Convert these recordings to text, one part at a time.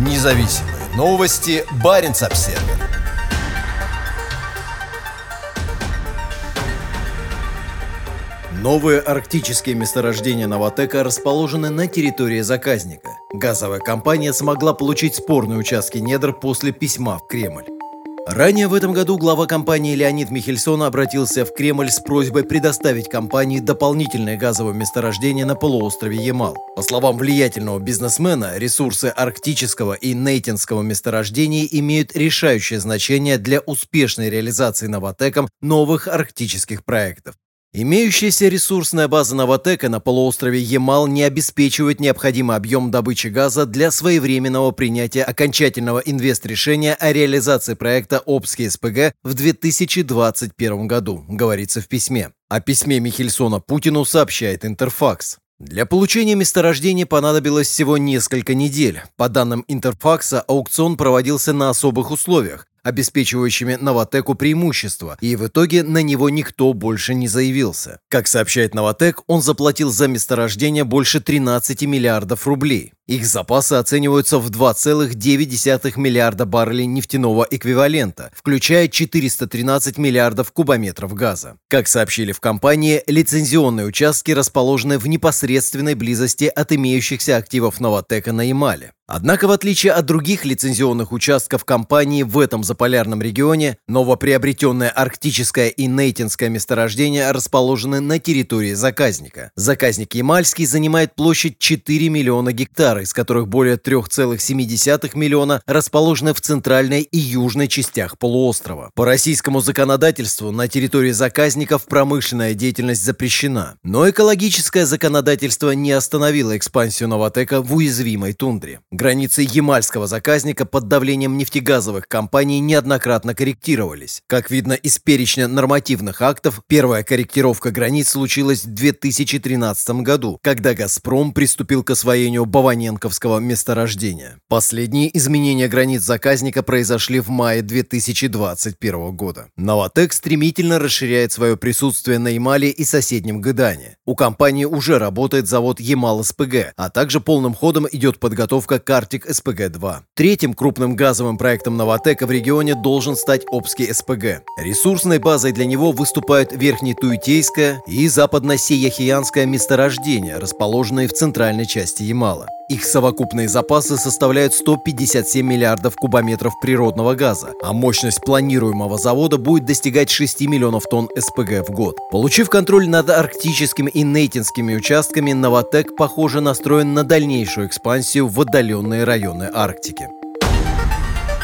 Независимые новости. Барин обсерва Новые арктические месторождения Новотека расположены на территории заказника. Газовая компания смогла получить спорные участки недр после письма в Кремль. Ранее в этом году глава компании Леонид Михельсон обратился в Кремль с просьбой предоставить компании дополнительное газовое месторождение на полуострове Ямал. По словам влиятельного бизнесмена, ресурсы арктического и нейтинского месторождений имеют решающее значение для успешной реализации Новотеком новых арктических проектов. Имеющаяся ресурсная база Новотека на полуострове Ямал не обеспечивает необходимый объем добычи газа для своевременного принятия окончательного инвест-решения о реализации проекта Обский СПГ в 2021 году, говорится в письме. О письме Михельсона Путину сообщает Интерфакс. Для получения месторождения понадобилось всего несколько недель. По данным Интерфакса, аукцион проводился на особых условиях, обеспечивающими Новотеку преимущество, и в итоге на него никто больше не заявился. Как сообщает Новотек, он заплатил за месторождение больше 13 миллиардов рублей. Их запасы оцениваются в 2,9 миллиарда баррелей нефтяного эквивалента, включая 413 миллиардов кубометров газа. Как сообщили в компании, лицензионные участки расположены в непосредственной близости от имеющихся активов Новотека на Ямале. Однако, в отличие от других лицензионных участков компании в этом заполярном регионе, новоприобретенное арктическое и нейтинское месторождение расположены на территории заказника. Заказник Ямальский занимает площадь 4 миллиона гектаров, из которых более 3,7 миллиона расположены в центральной и южной частях полуострова. По российскому законодательству на территории заказников промышленная деятельность запрещена, но экологическое законодательство не остановило экспансию Новотека в уязвимой тундре. Границы Ямальского заказника под давлением нефтегазовых компаний неоднократно корректировались. Как видно из перечня нормативных актов, первая корректировка границ случилась в 2013 году, когда «Газпром» приступил к освоению Баваненко Янковского месторождения. Последние изменения границ заказника произошли в мае 2021 года. Новотек стремительно расширяет свое присутствие на Ямале и соседнем Гыдане. У компании уже работает завод Ямал-СПГ, а также полным ходом идет подготовка Картик СПГ-2. Третьим крупным газовым проектом Новотека в регионе должен стать Обский СПГ. Ресурсной базой для него выступают Верхнетуитейское и Западно-Сияхиянское месторождения, расположенные в центральной части Ямала. Их совокупные запасы составляют 157 миллиардов кубометров природного газа, а мощность планируемого завода будет достигать 6 миллионов тонн СПГ в год. Получив контроль над арктическими и нейтинскими участками, Новотек, похоже, настроен на дальнейшую экспансию в отдаленные районы Арктики.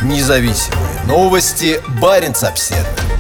Независимые новости. Барин обседный.